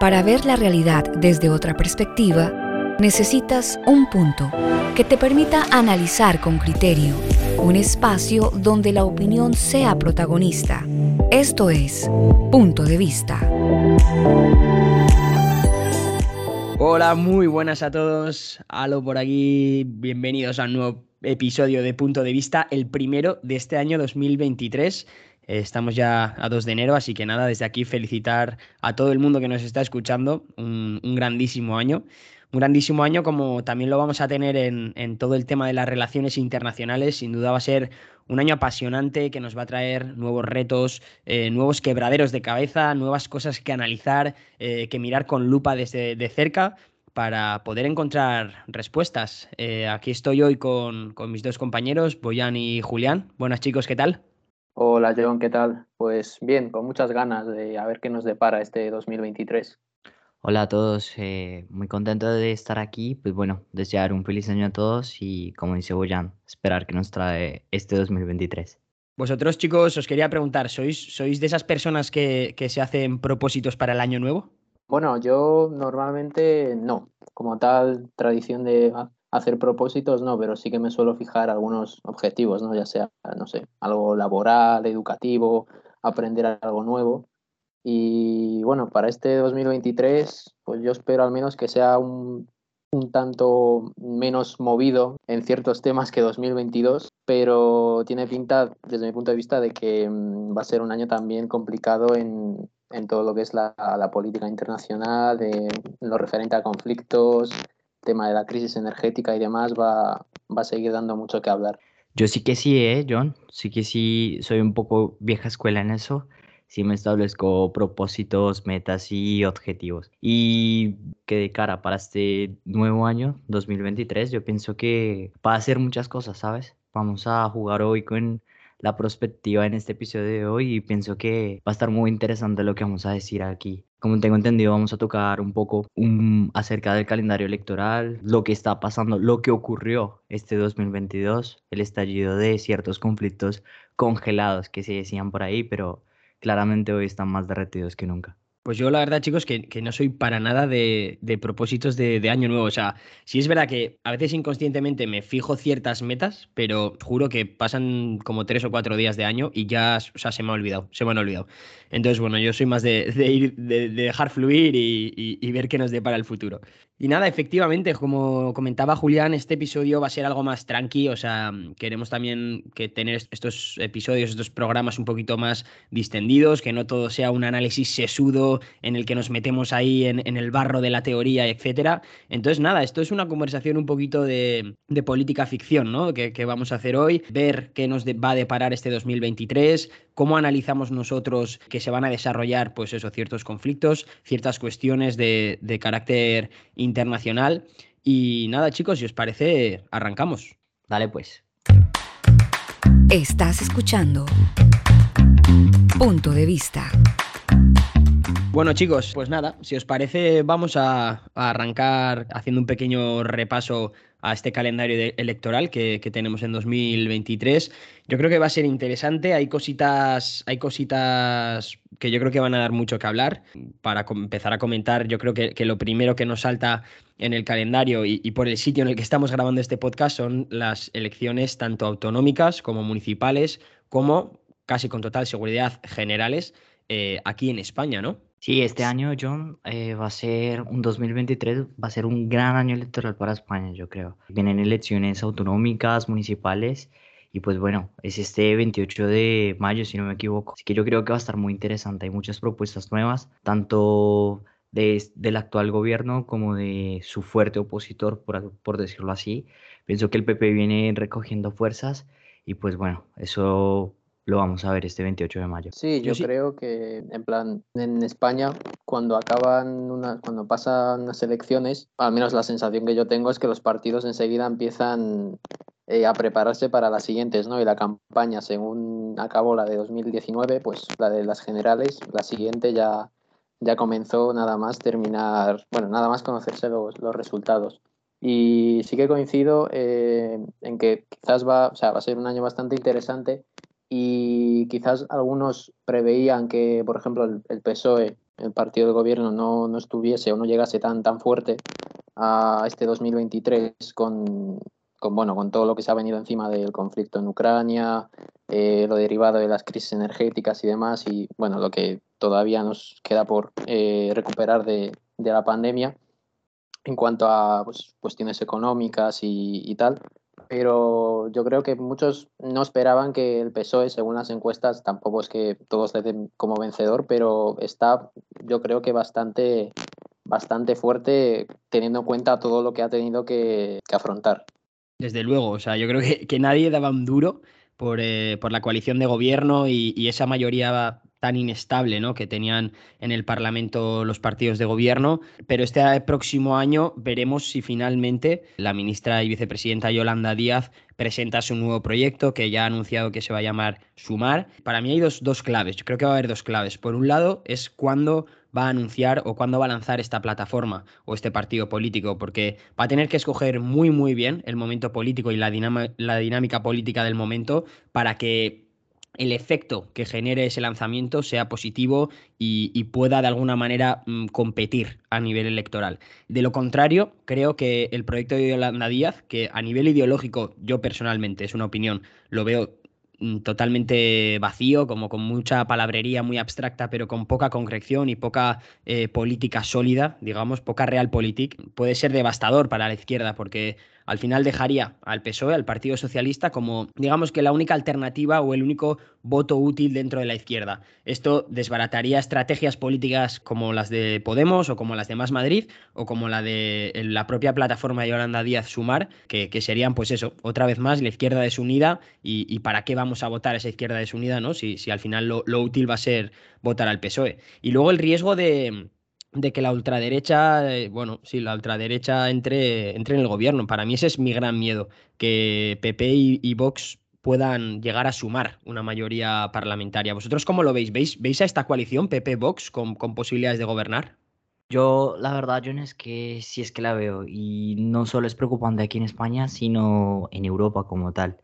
Para ver la realidad desde otra perspectiva, necesitas un punto que te permita analizar con criterio, un espacio donde la opinión sea protagonista. Esto es Punto de Vista. Hola, muy buenas a todos. Halo por aquí. Bienvenidos a un nuevo episodio de Punto de Vista, el primero de este año 2023. Estamos ya a 2 de enero, así que nada, desde aquí felicitar a todo el mundo que nos está escuchando. Un, grandísimo año. Un grandísimo año como también lo vamos a tener en, todo el tema de las relaciones internacionales. Sin duda va a ser un año apasionante que nos va a traer nuevos retos, eh, nuevos quebraderos de cabeza, nuevas cosas que analizar, eh, que mirar con lupa desde de cerca para poder encontrar respuestas. Eh, aquí estoy hoy con, con mis dos compañeros, Boyan y Julián. Buenas chicos, ¿qué tal? Hola John, ¿qué tal? Pues bien, con muchas ganas de a ver qué nos depara este 2023. Hola a todos, eh, muy contento de estar aquí. Pues bueno, desear un feliz año a todos y como dice Boyan, esperar que nos trae este 2023. Vosotros chicos, os quería preguntar, ¿sois, sois de esas personas que, que se hacen propósitos para el año nuevo? Bueno, yo normalmente no. Como tal, tradición de hacer propósitos, no, pero sí que me suelo fijar algunos objetivos, ¿no? Ya sea, no sé, algo laboral, educativo, aprender algo nuevo. Y bueno, para este 2023, pues yo espero al menos que sea un, un tanto menos movido en ciertos temas que 2022, pero tiene pinta, desde mi punto de vista, de que mm, va a ser un año también complicado en, en todo lo que es la, la política internacional, en lo referente a conflictos, tema de la crisis energética y demás va, va a seguir dando mucho que hablar. Yo sí que sí, ¿eh, John? Sí que sí, soy un poco vieja escuela en eso. Sí me establezco propósitos, metas y objetivos. Y que de cara para este nuevo año, 2023, yo pienso que va a hacer muchas cosas, ¿sabes? Vamos a jugar hoy con la perspectiva en este episodio de hoy y pienso que va a estar muy interesante lo que vamos a decir aquí. Como tengo entendido, vamos a tocar un poco acerca del calendario electoral, lo que está pasando, lo que ocurrió este 2022, el estallido de ciertos conflictos congelados que se decían por ahí, pero claramente hoy están más derretidos que nunca. Pues yo la verdad, chicos, que, no soy para nada de, propósitos de, año nuevo. O sea, sí es verdad que a veces inconscientemente me fijo ciertas metas, pero juro que pasan como tres o cuatro días de año y ya, se me ha olvidado, se me han olvidado. Entonces, bueno, yo soy más de, de, dejar fluir y, ver qué nos depara el futuro. Y nada, efectivamente, como comentaba Julián, este episodio va a ser algo más tranqui, o sea, queremos también que tener estos episodios, estos programas un poquito más distendidos, que no todo sea un análisis sesudo en el que nos metemos ahí en, el barro de la teoría, etcétera. Entonces, nada, esto es una conversación un poquito de, política ficción, ¿no? Que, vamos a hacer hoy, ver qué nos va a deparar este 2023, cómo analizamos nosotros que se van a desarrollar, pues eso, ciertos conflictos, ciertas cuestiones de, de carácter internacional. Y nada, chicos, si os parece, arrancamos. Dale, pues. Estás escuchando Punto de Vista. Bueno chicos, pues nada, si os parece vamos a, arrancar haciendo un pequeño repaso a este calendario electoral que, tenemos en 2023. Yo creo que va a ser interesante, hay cositas, hay cositas que yo creo que van a dar mucho que hablar. Para empezar a comentar, yo creo que, lo primero que nos salta en el calendario y, por el sitio en el que estamos grabando este podcast son las elecciones tanto autonómicas como municipales, como casi con total seguridad generales eh, aquí en España, ¿no? Sí, este año, John, eh, va a ser un 2023, va a ser un gran año electoral para España, yo creo. Vienen elecciones autonómicas, municipales, y pues bueno, es este 28 de mayo, si no me equivoco. Así que yo creo que va a estar muy interesante. Hay muchas propuestas nuevas, tanto de, del actual gobierno como de su fuerte opositor, por, por decirlo así. Pienso que el PP viene recogiendo fuerzas y pues bueno, eso lo vamos a ver este 28 de mayo. Sí, yo, creo que en plan en España cuando acaban una, cuando pasan las elecciones, al menos la sensación que yo tengo es que los partidos enseguida empiezan eh, a prepararse para las siguientes, ¿no? Y la campaña, según acabó la de 2019, pues la de las generales, la siguiente ya ya comenzó nada más terminar, bueno, nada más conocerse los, los resultados. Y sí que coincido eh, en que quizás va, o sea, va a ser un año bastante interesante y quizás algunos preveían que, por ejemplo, el, PSOE, el partido de gobierno, no, no, estuviese o no llegase tan, tan fuerte a este 2023 con, con, bueno, con todo lo que se ha venido encima del conflicto en Ucrania, eh, lo derivado de las crisis energéticas y demás, y bueno, lo que todavía nos queda por eh, recuperar de, de, la pandemia en cuanto a pues, cuestiones económicas y, y, tal. Pero yo creo que muchos no esperaban que el PSOE, según las encuestas, tampoco es que todos le den como vencedor, pero está, yo creo que bastante, bastante fuerte teniendo en cuenta todo lo que ha tenido que, afrontar. Desde luego, o sea, yo creo que, que nadie daba un duro por, eh, por, la coalición de gobierno y, esa mayoría tan inestable ¿no? que tenían en el Parlamento los partidos de gobierno. Pero este próximo año veremos si finalmente la ministra y vicepresidenta Yolanda Díaz presenta su nuevo proyecto que ya ha anunciado que se va a llamar Sumar. Para mí hay dos, dos claves, yo creo que va a haber dos claves. Por un lado es cuando va a anunciar o cuándo va a lanzar esta plataforma o este partido político, porque va a tener que escoger muy, muy bien el momento político y la, la dinámica política del momento para que el efecto que genere ese lanzamiento sea positivo y, pueda de alguna manera mm, competir a nivel electoral. De lo contrario, creo que el proyecto de Yolanda Díaz, que a nivel ideológico yo personalmente, es una opinión, lo veo Mm, totalmente vacío, como con mucha palabrería muy abstracta, pero con poca concreción y poca eh, política sólida, digamos, poca realpolitik, puede ser devastador para la izquierda, porque al final dejaría al PSOE, al Partido Socialista, como, digamos que la única alternativa o el único voto útil dentro de la izquierda. Esto desbarataría estrategias políticas como las de Podemos o como las de Más Madrid o como la de la propia plataforma de Yolanda Díaz Sumar, que, serían, pues eso, otra vez más la izquierda desunida y, y, para qué vamos a votar esa izquierda desunida, ¿no? Si, si al final lo, lo útil va a ser votar al PSOE. Y luego el riesgo de de que la ultraderecha, eh, bueno, sí, la ultraderecha entre, entre en el gobierno. Para mí ese es mi gran miedo, que PP y, Vox puedan llegar a sumar una mayoría parlamentaria. ¿Vosotros cómo lo veis? ¿Veis, veis a esta coalición PP-Vox con, con, posibilidades de gobernar? Yo, la verdad, John, es que sí es que la veo. Y no solo es preocupante aquí en España, sino en Europa como tal.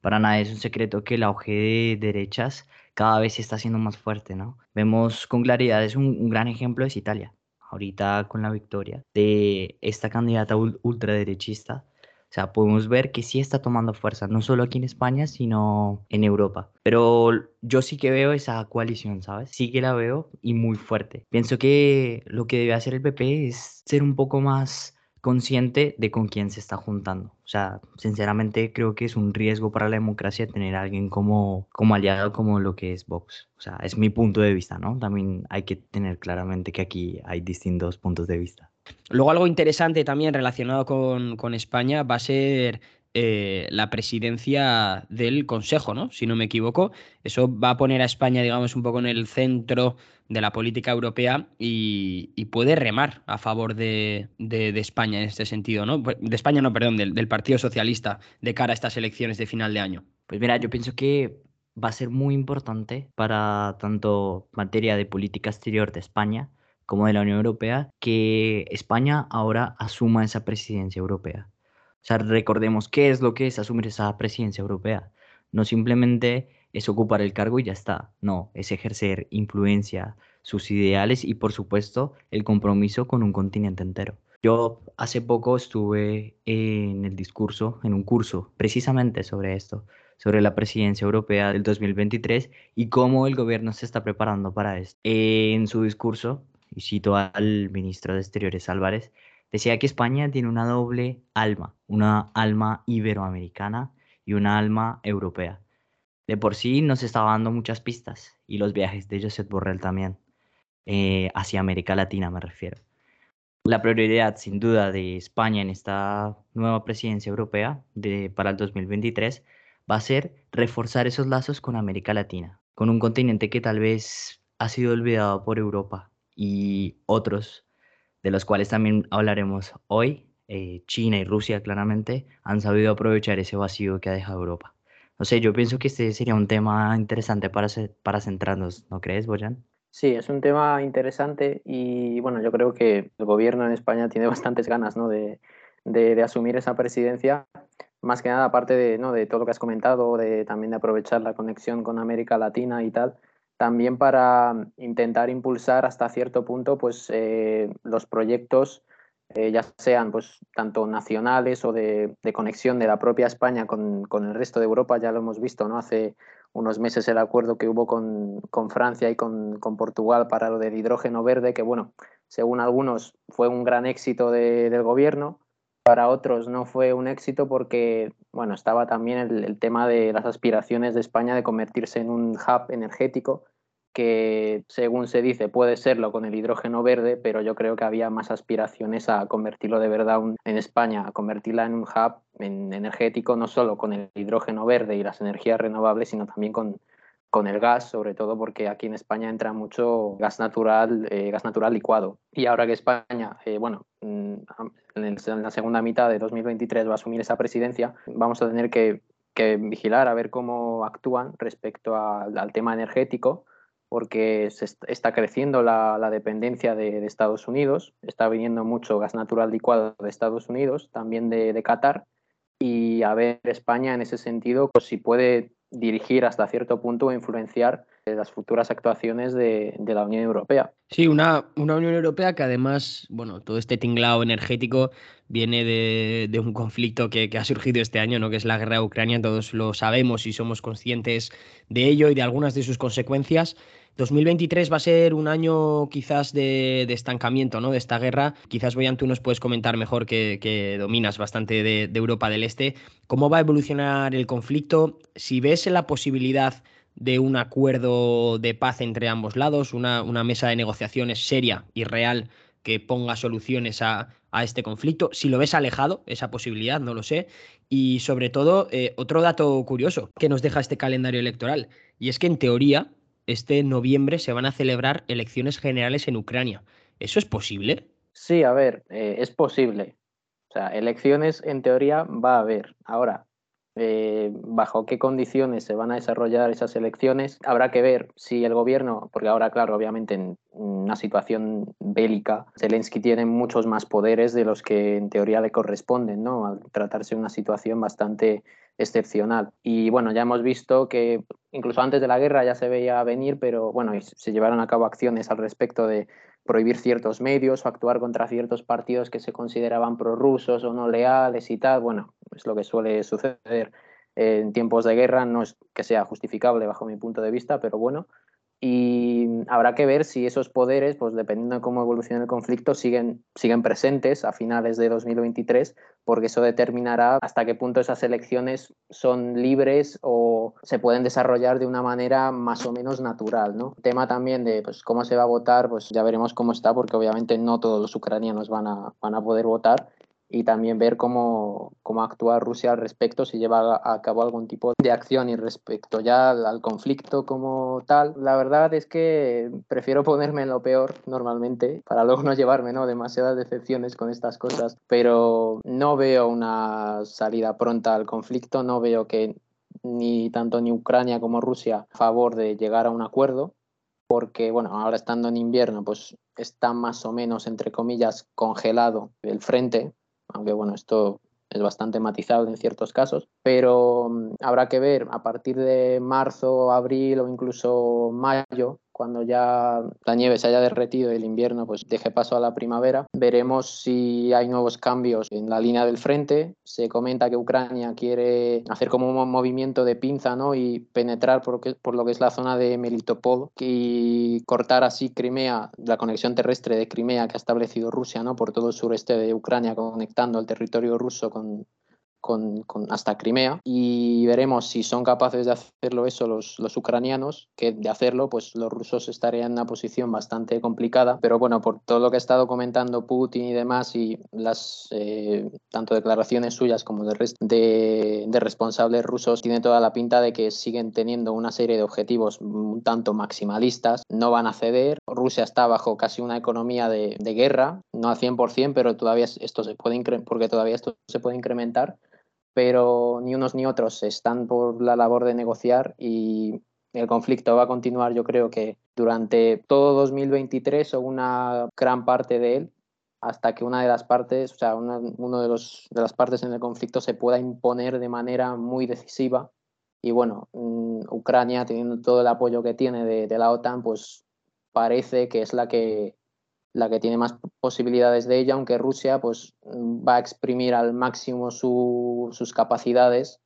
Para nada es un secreto que el auge de derechas cada vez se está haciendo más fuerte, ¿no? Vemos con claridad, es un, gran ejemplo es Italia, ahorita con la victoria de esta candidata ultraderechista. O sea, podemos ver que sí está tomando fuerza, no solo aquí en España, sino en Europa. Pero yo sí que veo esa coalición, ¿sabes? Sí que la veo y muy fuerte. Pienso que lo que debe hacer el PP es ser un poco más consciente de con quién se está juntando. O sea, sinceramente creo que es un riesgo para la democracia tener a alguien como, como aliado como lo que es Vox. O sea, es mi punto de vista, ¿no? También hay que tener claramente que aquí hay distintos puntos de vista. Luego algo interesante también relacionado con, con España va a ser eh, la presidencia del Consejo, ¿no? Si no me equivoco. Eso va a poner a España, digamos, un poco en el centro de la política europea y, puede remar a favor de, España en este sentido, ¿no? De España, no, perdón, del, del Partido Socialista de cara a estas elecciones de final de año. Pues mira, yo pienso que va a ser muy importante para tanto materia de política exterior de España como de la Unión Europea que España ahora asuma esa presidencia europea. O sea, recordemos qué es lo que es asumir esa presidencia europea. No simplemente es ocupar el cargo y ya está. No, es ejercer influencia, sus ideales y por supuesto el compromiso con un continente entero. Yo hace poco estuve en el discurso, en un curso precisamente sobre esto, sobre la presidencia europea del 2023 y cómo el gobierno se está preparando para esto. En su discurso, y cito al ministro de Exteriores Álvarez, Decía que España tiene una doble alma, una alma iberoamericana y una alma europea. De por sí nos estaba dando muchas pistas y los viajes de Josep Borrell también, eh, hacia América Latina me refiero. La prioridad sin duda de España en esta nueva presidencia europea de, para el 2023 va a ser reforzar esos lazos con América Latina, con un continente que tal vez ha sido olvidado por Europa y otros de los cuales también hablaremos hoy, eh, China y Rusia claramente han sabido aprovechar ese vacío que ha dejado Europa. No sé, yo pienso que este sería un tema interesante para, para centrarnos, ¿no crees, Boyan? Sí, es un tema interesante y bueno, yo creo que el gobierno en España tiene bastantes ganas ¿no? de, de, de asumir esa presidencia más que nada, aparte de, ¿no? de todo lo que has comentado, de también de aprovechar la conexión con América Latina y tal, también para intentar impulsar hasta cierto punto pues, eh, los proyectos, eh, ya sean pues, tanto nacionales o de, conexión de la propia España con, con, el resto de Europa, ya lo hemos visto ¿no? hace unos meses el acuerdo que hubo con, con Francia y con, con, Portugal para lo del hidrógeno verde, que bueno, según algunos fue un gran éxito de, del gobierno, para otros no fue un éxito porque bueno, estaba también el, tema de las aspiraciones de España de convertirse en un hub energético que según se dice puede serlo con el hidrógeno verde, pero yo creo que había más aspiraciones a convertirlo de verdad en España, a convertirla en un hub energético no solo con el hidrógeno verde y las energías renovables, sino también con, con el gas, sobre todo porque aquí en España entra mucho gas natural, eh, gas natural licuado. Y ahora que España, eh, bueno, mm, en, la segunda mitad de 2023 va a asumir esa presidencia, vamos a tener que, vigilar a ver cómo actúan respecto al tema energético, porque se está creciendo la, dependencia de, Estados Unidos, está viniendo mucho gas natural licuado de Estados Unidos, también de, de Qatar, y a ver España en ese sentido, pues si puede dirigir hasta cierto punto o influenciar las futuras actuaciones de, la Unión Europea. Sí, una, una, Unión Europea que además, bueno, todo este tinglado energético viene de, un conflicto que, ha surgido este año, ¿no? que es la guerra de Ucrania, todos lo sabemos y somos conscientes de ello y de algunas de sus consecuencias. 2023 va a ser un año quizás de, estancamiento ¿no? de esta guerra. Quizás, Boyan, tú nos puedes comentar mejor que, dominas bastante de, Europa del Este. ¿Cómo va a evolucionar el conflicto? Si ves la posibilidad de un acuerdo de paz entre ambos lados, una, mesa de negociaciones seria y real que ponga soluciones a, este conflicto. Si lo ves alejado, esa posibilidad, no lo sé. Y sobre todo, eh, otro dato curioso que nos deja este calendario electoral, y es que en teoría este noviembre se van a celebrar elecciones generales en Ucrania. ¿Eso es posible? Sí, a ver, eh, es posible. O sea, elecciones en teoría va a haber. Ahora, eh, bajo qué condiciones se van a desarrollar esas elecciones, habrá que ver si el gobierno, porque ahora, claro, obviamente en una situación bélica, Zelensky tiene muchos más poderes de los que en teoría le corresponden, ¿no? Al tratarse de una situación bastante excepcional. Y bueno, ya hemos visto que incluso antes de la guerra ya se veía venir, pero bueno, se llevaron a cabo acciones al respecto de prohibir ciertos medios o actuar contra ciertos partidos que se consideraban prorrusos o no leales y tal. Bueno, es lo que suele suceder en tiempos de guerra, no es que sea justificable bajo mi punto de vista, pero bueno, y habrá que ver si esos poderes, pues dependiendo de cómo evolucione el conflicto, siguen, siguen presentes a finales de 2023, porque eso determinará hasta qué punto esas elecciones son libres o se pueden desarrollar de una manera más o menos natural. ¿no? tema también de pues, cómo se va a votar, pues ya veremos cómo está, porque obviamente no todos los ucranianos van a, van a poder votar y también ver cómo, cómo actúa Rusia al respecto, si lleva a cabo algún tipo de acción y respecto ya al, conflicto como tal. La verdad es que prefiero ponerme en lo peor normalmente para luego no llevarme ¿no? demasiadas decepciones con estas cosas, pero no veo una salida pronta al conflicto, no veo que ni tanto ni Ucrania como Rusia a favor de llegar a un acuerdo porque bueno, ahora estando en invierno, pues está más o menos, entre comillas, congelado el frente, aunque bueno, esto es bastante matizado en ciertos casos, pero mm, habrá que ver a partir de marzo, abril o incluso mayo cuando ya la nieve se haya derretido y el invierno pues deje paso a la primavera, veremos si hay nuevos cambios en la línea del frente. Se comenta que Ucrania quiere hacer como un movimiento de pinza ¿no? y penetrar por, por lo que es la zona de Melitopol y cortar así Crimea, la conexión terrestre de Crimea que ha establecido Rusia ¿no? por todo el sureste de Ucrania, conectando el territorio ruso con, con, hasta Crimea y veremos si son capaces de hacerlo eso los, los, ucranianos, que de hacerlo pues los rusos estarían en una posición bastante complicada, pero bueno, por todo lo que ha estado comentando Putin y demás y las eh, tanto declaraciones suyas como de, de, de, responsables rusos, tiene toda la pinta de que siguen teniendo una serie de objetivos un tanto maximalistas, no van a ceder, Rusia está bajo casi una economía de, de guerra, no al 100%, pero todavía esto se puede porque todavía esto se puede incrementar pero ni unos ni otros están por la labor de negociar y el conflicto va a continuar yo creo que durante todo 2023 o una gran parte de él hasta que una de las partes, o sea, una uno de, los, de las partes en el conflicto se pueda imponer de manera muy decisiva. Y bueno, mm, Ucrania, teniendo todo el apoyo que tiene de, de, la OTAN, pues parece que es la que, la que tiene más posibilidades de ella, aunque Rusia pues, va a exprimir al máximo su, sus capacidades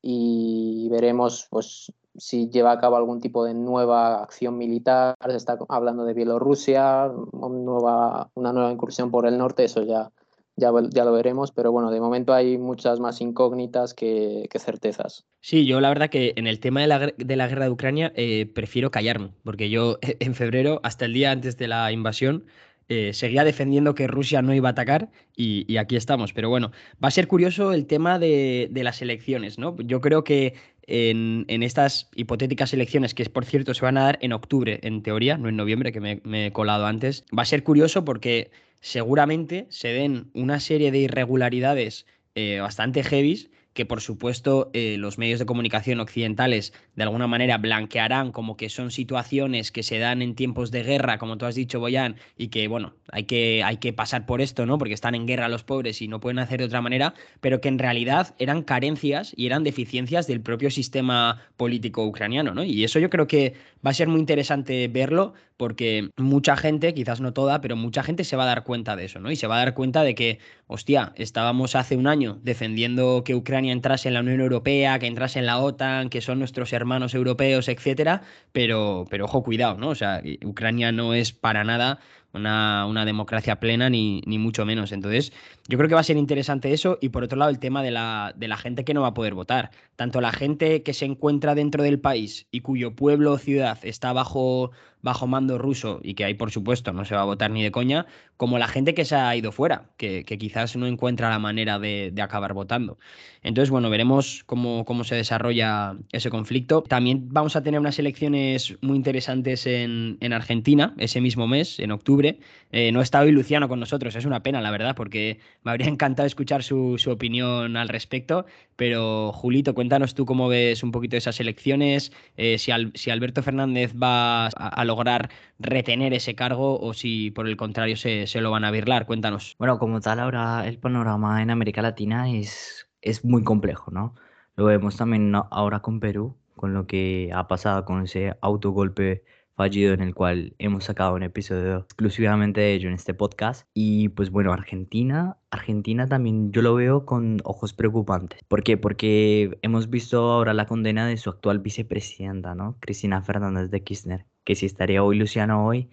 y veremos pues, si lleva a cabo algún tipo de nueva acción militar, se está hablando de Bielorrusia, una nueva, una nueva incursión por el norte, eso ya, ya, ya, lo veremos, pero bueno, de momento hay muchas más incógnitas que, que certezas. Sí, yo la verdad que en el tema de la, de la guerra de Ucrania eh, prefiero callarme, porque yo en febrero, hasta el día antes de la invasión, eh, seguía defendiendo que Rusia no iba a atacar y, aquí estamos. Pero bueno, va a ser curioso el tema de, las elecciones, ¿no? Yo creo que en, estas hipotéticas elecciones, que por cierto se van a dar en octubre, en teoría, no en noviembre, que me, me he colado antes, va a ser curioso porque seguramente se den una serie de irregularidades eh, bastante heavies que por supuesto eh, los medios de comunicación occidentales de alguna manera blanquearán como que son situaciones que se dan en tiempos de guerra, como tú has dicho, Boyan, y que bueno, hay que, hay que pasar por esto, ¿no? Porque están en guerra los pobres y no pueden hacer de otra manera, pero que en realidad eran carencias y eran deficiencias del propio sistema político ucraniano, ¿no? Y eso yo creo que va a ser muy interesante verlo porque mucha gente, quizás no toda, pero mucha gente se va a dar cuenta de eso, ¿no? Y se va a dar cuenta de que, hostia, estábamos hace un año defendiendo que Ucrania entrase en la Unión Europea, que entrase en la OTAN, que son nuestros hermanos europeos, etcétera, pero, pero ojo, cuidado, ¿no? O sea, Ucrania no es para nada una, una, democracia plena, ni, ni, mucho menos. Entonces, yo creo que va a ser interesante eso. Y por otro lado, el tema de la, de la gente que no va a poder votar. Tanto la gente que se encuentra dentro del país y cuyo pueblo o ciudad está bajo, bajo mando ruso y que ahí, por supuesto, no se va a votar ni de coña, como la gente que se ha ido fuera, que, que quizás no encuentra la manera de, de, acabar votando. Entonces, bueno, veremos cómo, cómo se desarrolla ese conflicto. También vamos a tener unas elecciones muy interesantes en, en Argentina ese mismo mes, en octubre. Eh, no está hoy Luciano con nosotros, es una pena, la verdad, porque me habría encantado escuchar su, su opinión al respecto. Pero, Julito, cuéntanos tú cómo ves un poquito esas elecciones, eh, si, al, si, Alberto Fernández va a, lograr retener ese cargo o si por el contrario se, se, lo van a virlar. Cuéntanos. Bueno, como tal, ahora el panorama en América Latina es, es muy complejo, ¿no? Lo vemos también ahora con Perú, con lo que ha pasado con ese autogolpe fallido en el cual hemos sacado un episodio exclusivamente de ello en este podcast. Y pues bueno, Argentina, Argentina también yo lo veo con ojos preocupantes. ¿Por qué? Porque hemos visto ahora la condena de su actual vicepresidenta, ¿no? Cristina Fernández de Kirchner, que si estaría hoy Luciano hoy,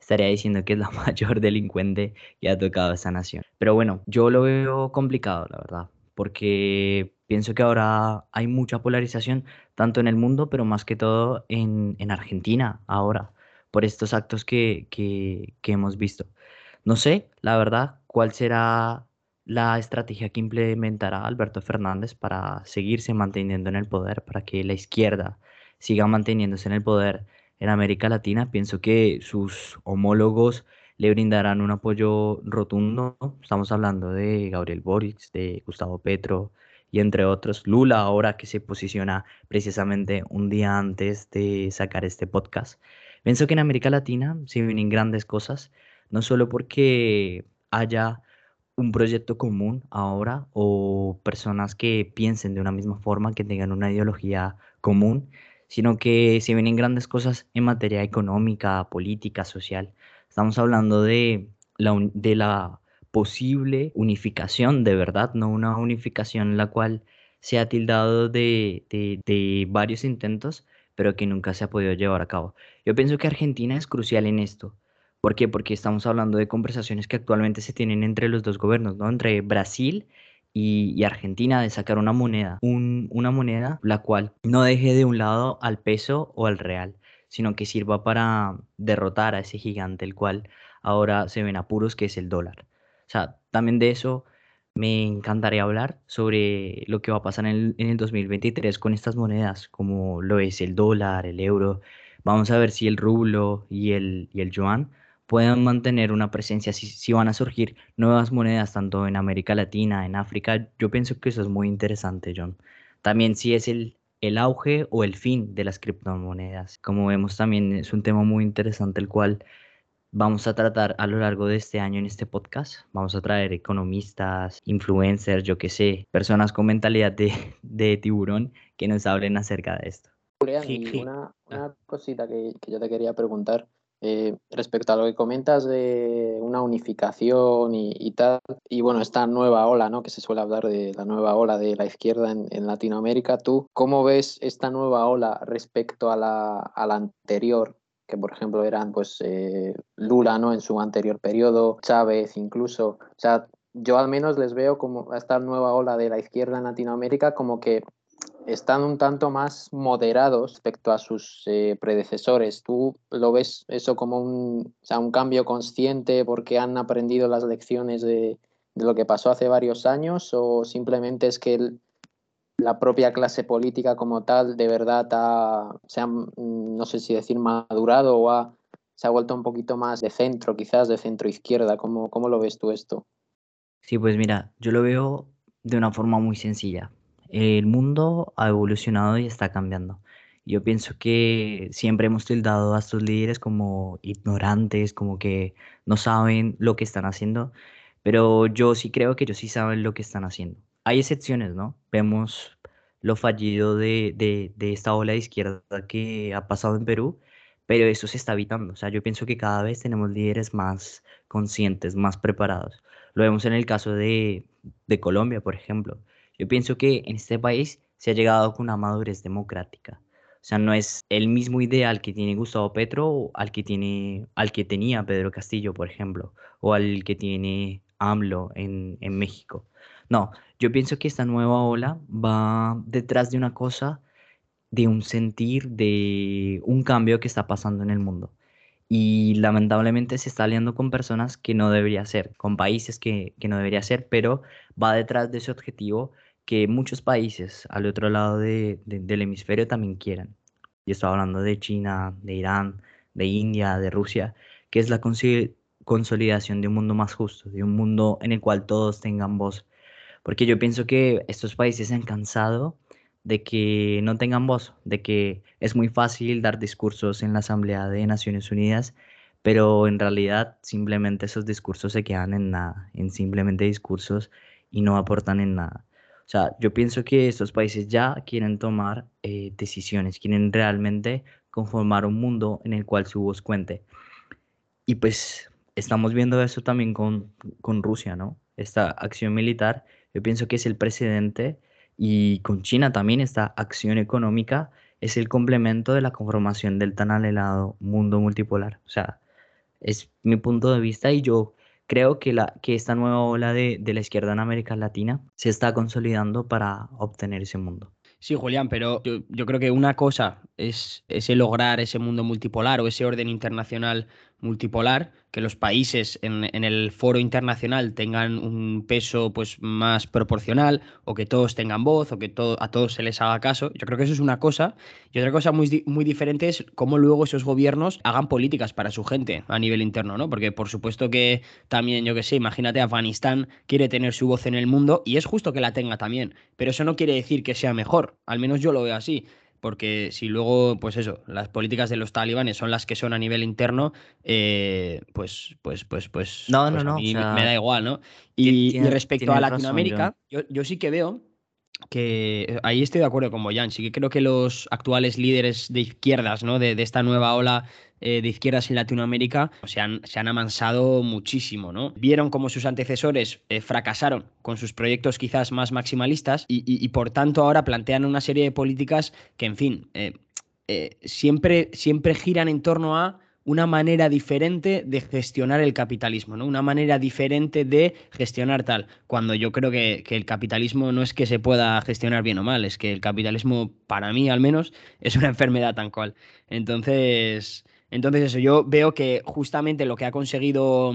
estaría diciendo que es la mayor delincuente que ha tocado esa nación. Pero bueno, yo lo veo complicado, la verdad, porque pienso que ahora hay mucha polarización, tanto en el mundo, pero más que todo en, en Argentina ahora, por estos actos que, que, que, hemos visto. No sé, la verdad, cuál será la estrategia que implementará Alberto Fernández para seguirse manteniendo en el poder, para que la izquierda siga manteniéndose en el poder en América Latina. Pienso que sus homólogos le brindarán un apoyo rotundo. Estamos hablando de Gabriel Boric, de Gustavo Petro, y entre otros Lula ahora que se posiciona precisamente un día antes de sacar este podcast. Pienso que en América Latina se vienen grandes cosas, no solo porque haya un proyecto común ahora o personas que piensen de una misma forma, que tengan una ideología común, sino que se vienen grandes cosas en materia económica, política, social. Estamos hablando de la, posible unificación de verdad, no una unificación en la cual se ha tildado de, de, varios intentos, pero que nunca se ha podido llevar a cabo. Yo pienso que Argentina es crucial en esto. ¿Por qué? Porque estamos hablando de conversaciones que actualmente se tienen entre los dos gobiernos, ¿no? Entre Brasil y, Argentina, de sacar una moneda, un, una moneda la cual no deje de un lado al peso o al real, sino que sirva para derrotar a ese gigante, el cual ahora se ven apuros, que es el dólar. O sea, también de eso me encantaría hablar sobre lo que va a pasar en el, en el 2023 con estas monedas, como lo es el dólar, el euro. Vamos a ver si el rublo y el, y el yuan pueden mantener una presencia, si, si van a surgir nuevas monedas tanto en América Latina, en África. Yo pienso que eso es muy interesante, John. También si es el, el auge o el fin de las criptomonedas. Como vemos también es un tema muy interesante el cual Vamos a tratar a lo largo de este año en este podcast, vamos a traer economistas, influencers, yo qué sé, personas con mentalidad de, de tiburón que nos hablen acerca de esto. Julián, y una, una cosita que, que, yo te quería preguntar. Eh, respecto a lo que comentas de una unificación y, tal, y bueno, esta nueva ola, ¿no? Que se suele hablar de la nueva ola de la izquierda en, Latinoamérica, ¿tú cómo ves esta nueva ola respecto a la, a anterior? que por ejemplo eran pues eh, Lula ¿no? en su anterior periodo, Chávez incluso. O sea, yo al menos les veo como esta nueva ola de la izquierda en Latinoamérica como que están un tanto más moderados respecto a sus eh, predecesores. ¿Tú lo ves eso como un, o sea, un cambio consciente porque han aprendido las lecciones de, lo que pasó hace varios años o simplemente es que la propia clase política como tal de verdad ha, se ha, no sé si decir madurado o se ha vuelto un poquito más de centro, quizás de centro izquierda. ¿Cómo, ¿Cómo lo ves tú esto? Sí, pues mira, yo lo veo de una forma muy sencilla. El mundo ha evolucionado y está cambiando. Yo pienso que siempre hemos tildado a estos líderes como ignorantes, como que no saben lo que están haciendo, pero yo sí creo que ellos sí saben lo que están haciendo hay excepciones, ¿no? Vemos lo fallido de, de, de, esta ola de izquierda que ha pasado en Perú, pero eso se está evitando. O sea, yo pienso que cada vez tenemos líderes más conscientes, más preparados. Lo vemos en el caso de, de Colombia, por ejemplo. Yo pienso que en este país se ha llegado con una madurez democrática. O sea, no es el mismo ideal que tiene Gustavo Petro al que, tiene, al que tenía Pedro Castillo, por ejemplo, o al que tiene AMLO en, en México. No, yo pienso que esta nueva ola va detrás de una cosa, de un sentir, de un cambio que está pasando en el mundo. Y lamentablemente se está aliando con personas que no debería ser, con países que, que no debería ser, pero va detrás de ese objetivo que muchos países al otro lado de, de, del hemisferio también quieran. Yo estoy hablando de China, de Irán, de India, de Rusia, que es la consolidación de un mundo más justo, de un mundo en el cual todos tengan voz porque yo pienso que estos países se han cansado de que no tengan voz, de que es muy fácil dar discursos en la Asamblea de Naciones Unidas, pero en realidad simplemente esos discursos se quedan en nada, en simplemente discursos y no aportan en nada. O sea, yo pienso que estos países ya quieren tomar eh, decisiones, quieren realmente conformar un mundo en el cual su voz cuente. Y pues estamos viendo eso también con, con Rusia, ¿no? Esta acción militar yo pienso que es el precedente y con China también esta acción económica es el complemento de la conformación del tan anhelado mundo multipolar. O sea, es mi punto de vista y yo creo que, la, que esta nueva ola de, de la izquierda en América Latina se está consolidando para obtener ese mundo. Sí, Julián, pero yo, yo, creo que una cosa es ese lograr ese mundo multipolar o ese orden internacional multipolar, que los países en, el foro internacional tengan un peso pues más proporcional o que todos tengan voz o que todo, a todos se les haga caso. Yo creo que eso es una cosa. Y otra cosa muy, muy diferente es cómo luego esos gobiernos hagan políticas para su gente a nivel interno, ¿no? Porque por supuesto que también, yo que sé, imagínate, Afganistán quiere tener su voz en el mundo y es justo que la tenga también, pero eso no quiere decir que sea mejor, al menos yo lo veo así porque si luego, pues eso, las políticas de los talibanes son las que son a nivel interno, eh, pues, pues, pues, pues, no, pues no, no, a mí o sea, me da igual, ¿no? Y, tiene, y respecto a razón, Latinoamérica, yo, yo sí que veo que ahí estoy de acuerdo con Boyan, sí que creo que los actuales líderes de izquierdas, ¿no? De, esta nueva ola eh, de izquierdas en Latinoamérica se han, se han amansado muchísimo, ¿no? Vieron cómo sus antecesores eh, fracasaron con sus proyectos quizás más maximalistas y, por tanto ahora plantean una serie de políticas que, en fin, eh, siempre, siempre giran en torno a una manera diferente de gestionar el capitalismo, ¿no? Una manera diferente de gestionar tal. Cuando yo creo que, que, el capitalismo no es que se pueda gestionar bien o mal, es que el capitalismo, para mí al menos, es una enfermedad tan cual. Entonces, entonces eso, yo veo que justamente lo que ha conseguido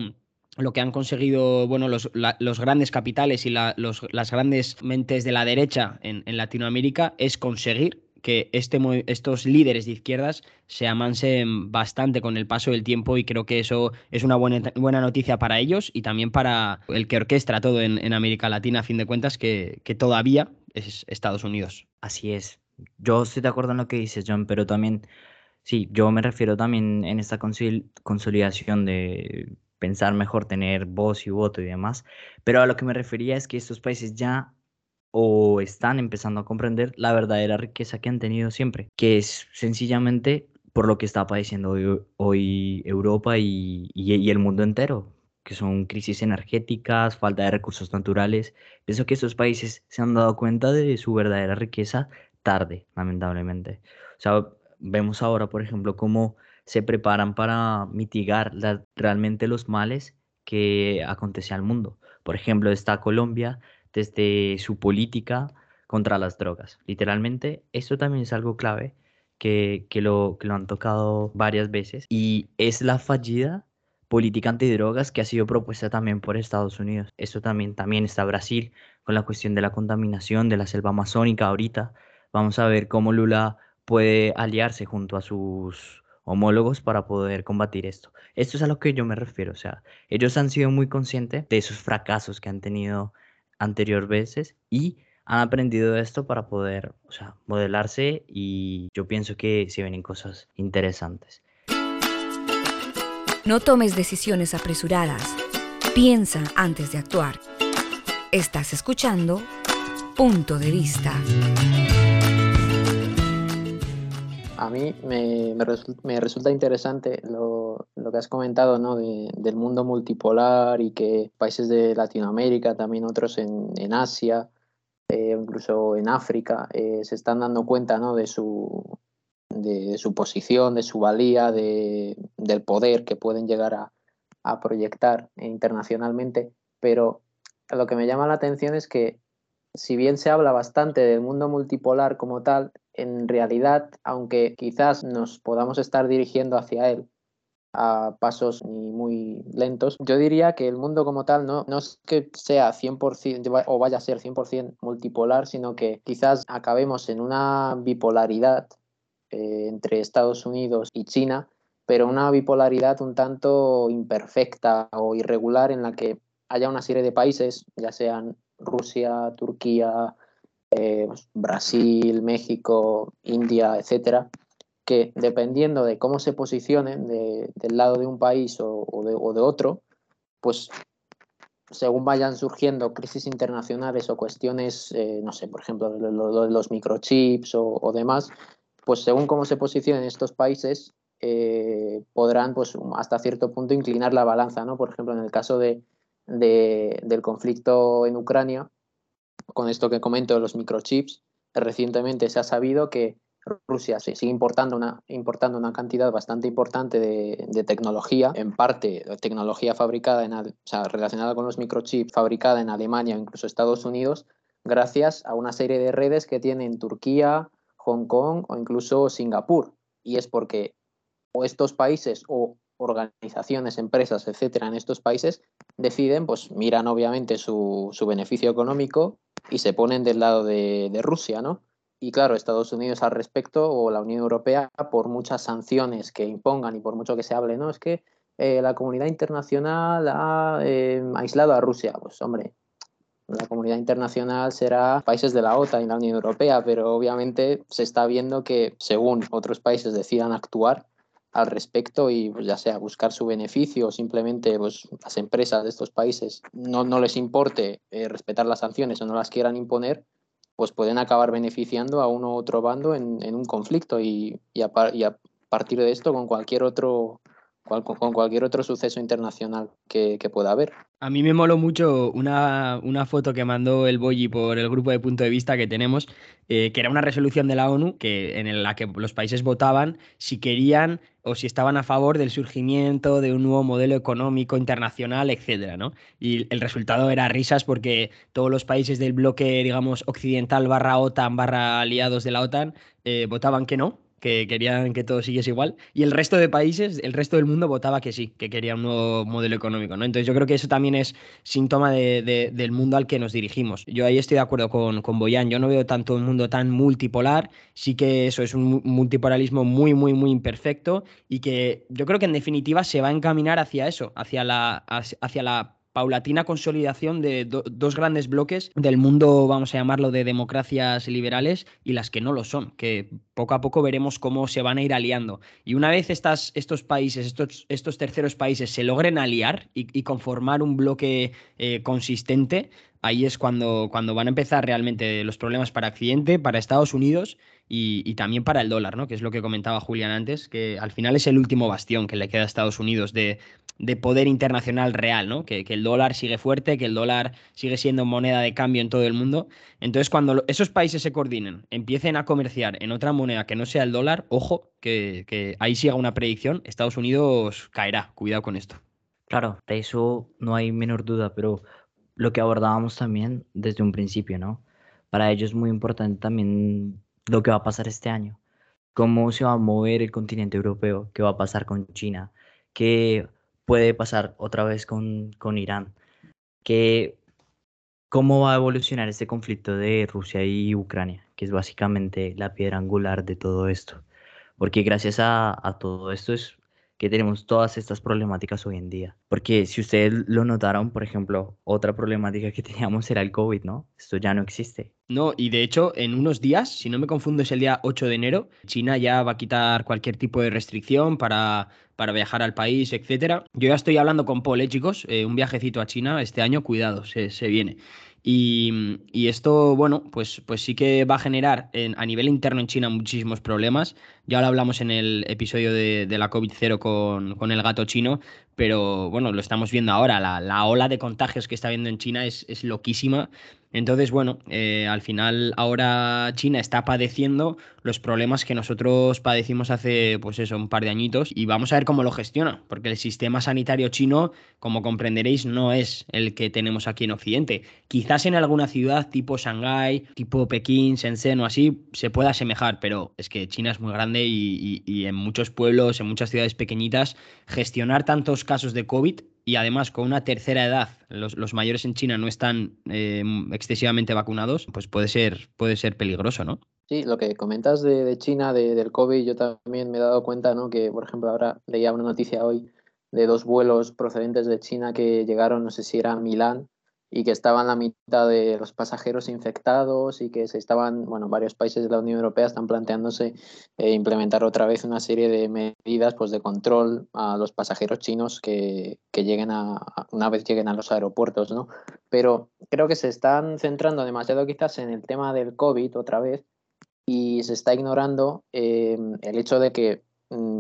lo que han conseguido bueno, los, los grandes capitales y las grandes mentes de la derecha en Latinoamérica es conseguir que este, estos líderes de izquierdas se amansen bastante con el paso del tiempo y creo que eso es una buena, buena noticia para ellos y también para el que orquestra todo en, América Latina, a fin de cuentas, que, que, todavía es Estados Unidos. Así es. Yo estoy de acuerdo en lo que dices, John, pero también Sí, yo me refiero también en esta consolidación de pensar mejor, tener voz y voto y demás, pero a lo que me refería es que estos países ya o están empezando a comprender la verdadera riqueza que han tenido siempre, que es sencillamente por lo que está padeciendo hoy, Europa y, el mundo entero, que son crisis energéticas, falta de recursos naturales. Pienso que estos países se han dado cuenta de su verdadera riqueza tarde, lamentablemente. O sea, vemos ahora, por ejemplo, cómo se preparan para mitigar realmente los males que acontece al mundo. Por ejemplo, está Colombia desde su política contra las drogas. Literalmente, esto también es algo clave que, lo, que lo han tocado varias veces y es la fallida política antidrogas que ha sido propuesta también por Estados Unidos. Esto también, también está Brasil con la cuestión de la contaminación de la selva amazónica ahorita. Vamos a ver cómo Lula puede aliarse junto a sus homólogos para poder combatir esto. Esto es a lo que yo me refiero, o sea, ellos han sido muy conscientes de esos fracasos que han tenido anterior veces y han aprendido esto para poder, o sea, modelarse y yo pienso que se vienen cosas interesantes. No tomes decisiones apresuradas. Piensa antes de actuar. Estás escuchando Punto de Vista. A mí me, resulta, interesante lo, que has comentado ¿no? del mundo multipolar y que países de Latinoamérica, también otros en, en Asia, eh, incluso en África, eh, se están dando cuenta ¿no? de, su, de, su posición, de su valía, de, del poder que pueden llegar a, a proyectar internacionalmente. Pero lo que me llama la atención es que si bien se habla bastante del mundo multipolar como tal, en realidad, aunque quizás nos podamos estar dirigiendo hacia él a pasos muy lentos. Yo diría que el mundo como tal no, no es que sea 100% o vaya a ser 100% multipolar, sino que quizás acabemos en una bipolaridad eh, entre Estados Unidos y China, pero una bipolaridad un tanto imperfecta o irregular en la que haya una serie de países, ya sean Rusia, Turquía, eh, Brasil, México, India, etcétera, que dependiendo de cómo se posicionen del lado de un país o, de, otro, pues según vayan surgiendo crisis internacionales o cuestiones, eh, no sé, por ejemplo, los microchips o, demás, pues según cómo se posicionen estos países, eh, podrán pues hasta cierto punto inclinar la balanza, ¿no? Por ejemplo, en el caso de, del conflicto en Ucrania, con esto que comento de los microchips, recientemente se ha sabido que Rusia se sigue importando una, importando una cantidad bastante importante de, tecnología, en parte tecnología fabricada en, o sea, relacionada con los microchips, fabricada en Alemania o incluso Estados Unidos, gracias a una serie de redes que tienen Turquía, Hong Kong o incluso Singapur. Y es porque o estos países o organizaciones, empresas, etcétera, en estos países deciden, pues miran obviamente su, su beneficio económico y se ponen del lado de, de Rusia, ¿no? Y claro, Estados Unidos al respecto o la Unión Europea, por muchas sanciones que impongan y por mucho que se hable, no, es que eh, la comunidad internacional ha eh, aislado a Rusia. Pues hombre, la comunidad internacional será países de la OTAN y la Unión Europea, pero obviamente se está viendo que según otros países decidan actuar al respecto y pues, ya sea buscar su beneficio o simplemente pues, las empresas de estos países no, no les importe eh, respetar las sanciones o no las quieran imponer, pues pueden acabar beneficiando a uno u otro bando en, un conflicto y, a, partir de esto con cualquier otro con cualquier otro suceso internacional que, pueda haber. A mí me moló mucho una, una, foto que mandó el Boyi por el grupo de punto de vista que tenemos, eh, que era una resolución de la ONU que, en la que los países votaban si querían o si estaban a favor del surgimiento de un nuevo modelo económico internacional, etcétera, ¿no? Y el resultado era risas porque todos los países del bloque, digamos, occidental barra OTAN barra aliados de la OTAN eh, votaban que no, que querían que todo siguiese igual, y el resto de países, el resto del mundo votaba que sí, que quería un nuevo modelo económico, ¿no? Entonces yo creo que eso también es síntoma de, del mundo al que nos dirigimos. Yo ahí estoy de acuerdo con, con Boyan, yo no veo tanto un mundo tan multipolar, sí que eso es un multipolarismo muy, muy, muy imperfecto y que yo creo que en definitiva se va a encaminar hacia eso, hacia la, hacia la paulatina consolidación de dos grandes bloques del mundo, vamos a llamarlo, de democracias liberales y las que no lo son, que poco a poco veremos cómo se van a ir aliando. Y una vez estos países, estos, terceros países se logren aliar y, conformar un bloque eh, consistente, ahí es cuando, cuando van a empezar realmente los problemas para Occidente, para Estados Unidos y, también para el dólar, ¿no? Que es lo que comentaba Julián antes, que al final es el último bastión que le queda a Estados Unidos de, poder internacional real, ¿no? Que, el dólar sigue fuerte, que el dólar sigue siendo moneda de cambio en todo el mundo. Entonces, cuando esos países se coordinen, empiecen a comerciar en otra moneda que no sea el dólar, ojo, que, que ahí siga una predicción, Estados Unidos caerá. Cuidado con esto. Claro, de eso no hay menor duda, pero lo que abordábamos también desde un principio, ¿no? Para ellos es muy importante también lo que va a pasar este año, cómo se va a mover el continente europeo, qué va a pasar con China, qué puede pasar otra vez con, con Irán, qué, cómo va a evolucionar este conflicto de Rusia y Ucrania, que es básicamente la piedra angular de todo esto. Porque gracias a, a todo esto es que tenemos todas estas problemáticas hoy en día. Porque si ustedes lo notaron, por ejemplo, otra problemática que teníamos era el COVID, ¿no? Esto ya no existe. No, y de hecho, en unos días, si no me confundo, es el día 8 de enero, China ya va a quitar cualquier tipo de restricción para, para viajar al país, etcétera. Yo ya estoy hablando con Paul, ¿eh, chicos? Eh, un viajecito a China este año, cuidado, se, se viene. Y, esto, bueno, pues, pues sí que va a generar a nivel interno en China muchísimos problemas. Ya lo hablamos en el episodio de, la COVID-0 con, con, el gato chino, pero bueno, lo estamos viendo ahora. La, la ola de contagios que está viendo en China es, es loquísima entonces, bueno, eh, al final ahora China está padeciendo los problemas que nosotros padecimos hace, pues eso, un par de añitos y vamos a ver cómo lo gestiona, porque el sistema sanitario chino, como comprenderéis, no es el que tenemos aquí en Occidente. Quizás en alguna ciudad tipo Shanghái, tipo Pekín, Shenzhen o así, se pueda asemejar, pero es que China es muy grande y, en muchos pueblos, en muchas ciudades pequeñitas, gestionar tantos casos de COVID y además con una tercera edad, los, mayores en China no están eh, excesivamente vacunados, pues puede ser, puede ser peligroso, ¿no? Sí, lo que comentas de, China, del COVID, yo también me he dado cuenta, ¿no? Que, por ejemplo, ahora leía una noticia hoy de dos vuelos procedentes de China que llegaron, no sé si era a Milán, y que estaban la mitad de los pasajeros infectados y que se estaban, bueno, varios países de la Unión Europea están planteándose eh, implementar otra vez una serie de medidas pues, de control a los pasajeros chinos que, que lleguen a, una vez lleguen a los aeropuertos, ¿no? Pero creo que se están centrando demasiado quizás en el tema del COVID otra vez y se está ignorando eh, el hecho de que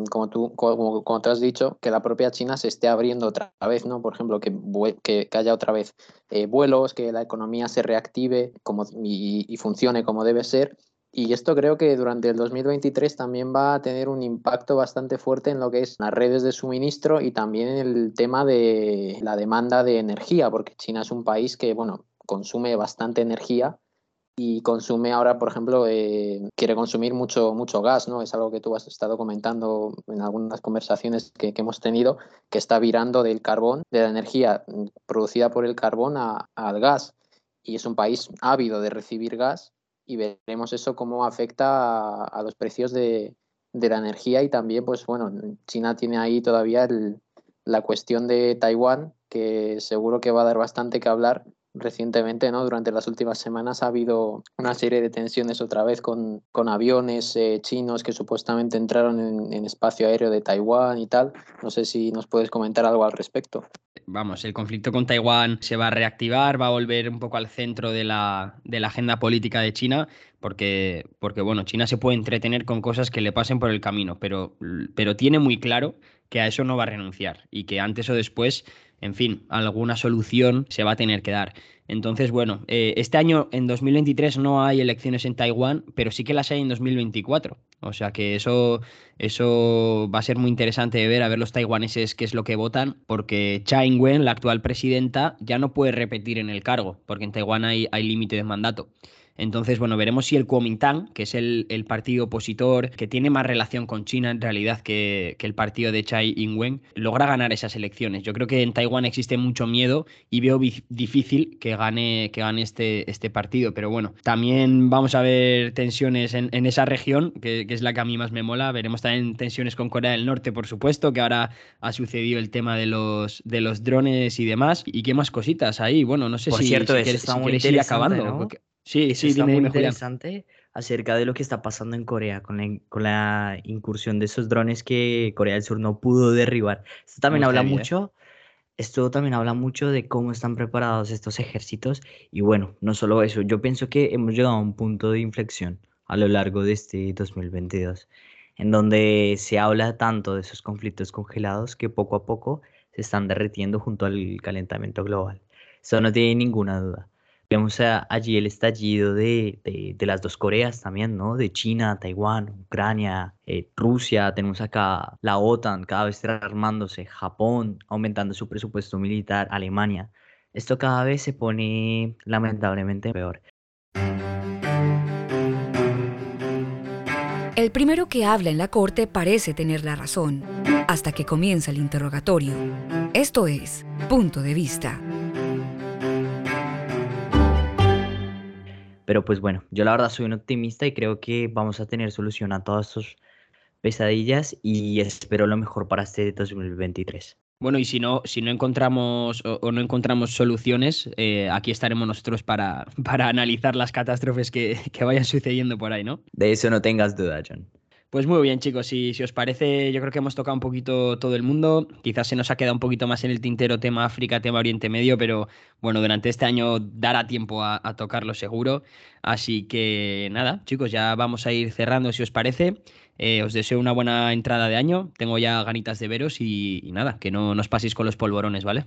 como tú, como, como, te has dicho, que la propia China se esté abriendo otra vez, ¿no? Por ejemplo, que, que, haya otra vez eh, vuelos, que la economía se reactive como, y, funcione como debe ser. Y esto creo que durante el 2023 también va a tener un impacto bastante fuerte en lo que es las redes de suministro y también en el tema de la demanda de energía, porque China es un país que, bueno, consume bastante energía y consume ahora, por ejemplo, eh, quiere consumir mucho, mucho gas, ¿no? Es algo que tú has estado comentando en algunas conversaciones que, hemos tenido, que está virando del carbón, de la energía producida por el carbón al gas. Y es un país ávido de recibir gas y veremos eso cómo afecta a, los precios de, de, la energía y también, pues bueno, China tiene ahí todavía la cuestión de Taiwán, que seguro que va a dar bastante que hablar recientemente, ¿no? Durante las últimas semanas ha habido una serie de tensiones otra vez con, con aviones eh, chinos que supuestamente entraron en, espacio aéreo de Taiwán y tal. No sé si nos puedes comentar algo al respecto. Vamos, el conflicto con Taiwán se va a reactivar, va a volver un poco al centro de la, de la agenda política de China, porque, porque, bueno, China se puede entretener con cosas que le pasen por el camino, pero, pero tiene muy claro que a eso no va a renunciar y que antes o después en fin, alguna solución se va a tener que dar. Entonces, bueno, eh, este año en 2023 no hay elecciones en Taiwán, pero sí que las hay en 2024. O sea que eso, eso va a ser muy interesante de ver, a ver los taiwaneses qué es lo que votan, porque Tsai Ing-wen, la actual presidenta, ya no puede repetir en el cargo, porque en Taiwán hay, hay límite de mandato. Entonces, bueno, veremos si el Kuomintang, que es el, partido opositor que tiene más relación con China en realidad que, el partido de Chai Ing-wen, logra ganar esas elecciones. Yo creo que en Taiwán existe mucho miedo y veo difícil que gane, que gane este, este partido. Pero bueno, también vamos a ver tensiones en, esa región, que, que, es la que a mí más me mola. Veremos también tensiones con Corea del Norte, por supuesto, que ahora ha sucedido el tema de los, de los drones y demás. ¿Y qué más cositas ahí? Bueno, no sé si, cierto, si, quieres, ir acabando. Sí, sí, está muy interesante acerca de lo que está pasando en Corea con la, con la, incursión de esos drones que Corea del Sur no pudo derribar. Esto también habla mucho. Esto también habla mucho de cómo están preparados estos ejércitos y bueno, no solo eso, yo pienso que hemos llegado a un punto de inflexión a lo largo de este 2022, en donde se habla tanto de esos conflictos congelados que poco a poco se están derritiendo junto al calentamiento global. Eso no tiene ninguna duda. Vemos allí el estallido de, de, las dos Coreas también, ¿no? De China, Taiwán, Ucrania, eh, Rusia, tenemos acá la OTAN cada vez armándose, Japón aumentando su presupuesto militar, Alemania. Esto cada vez se pone lamentablemente peor. El primero que habla en la corte parece tener la razón, hasta que comienza el interrogatorio. Esto es, punto de vista. Pero pues bueno, yo la verdad soy un optimista y creo que vamos a tener solución a todas estas pesadillas y espero lo mejor para este 2023. Bueno, y si no, si no encontramos o, no encontramos soluciones, eh, aquí estaremos nosotros para, para analizar las catástrofes que, que, vayan sucediendo por ahí, ¿no? De eso no tengas duda, John. Pues muy bien, chicos. Si, si os parece, yo creo que hemos tocado un poquito todo el mundo. Quizás se nos ha quedado un poquito más en el tintero tema África, tema Oriente Medio, pero bueno, durante este año dará tiempo a, tocarlo seguro. Así que nada, chicos, ya vamos a ir cerrando si os parece. Eh, os deseo una buena entrada de año. Tengo ya ganitas de veros y, nada, que no nos paséis con los polvorones, ¿vale?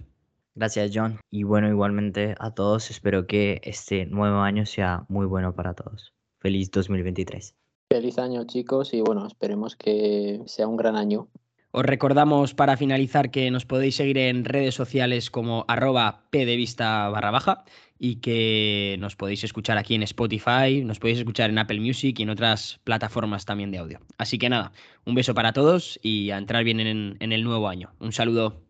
Gracias, John. Y bueno, igualmente a todos. Espero que este nuevo año sea muy bueno para todos. Feliz 2023. Feliz año, chicos, y bueno, esperemos que sea un gran año. Os recordamos para finalizar que nos podéis seguir en redes sociales como arroba pdevista barra baja y que nos podéis escuchar aquí en Spotify, nos podéis escuchar en Apple Music y en otras plataformas también de audio. Así que nada, un beso para todos y a entrar bien en, en el nuevo año. Un saludo.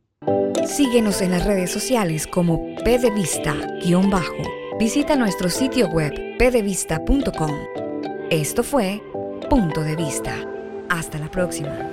Síguenos en las redes sociales como pdevista-bajo. Visita nuestro sitio web pdevista.com. Esto fue Punto de Vista. Hasta la próxima.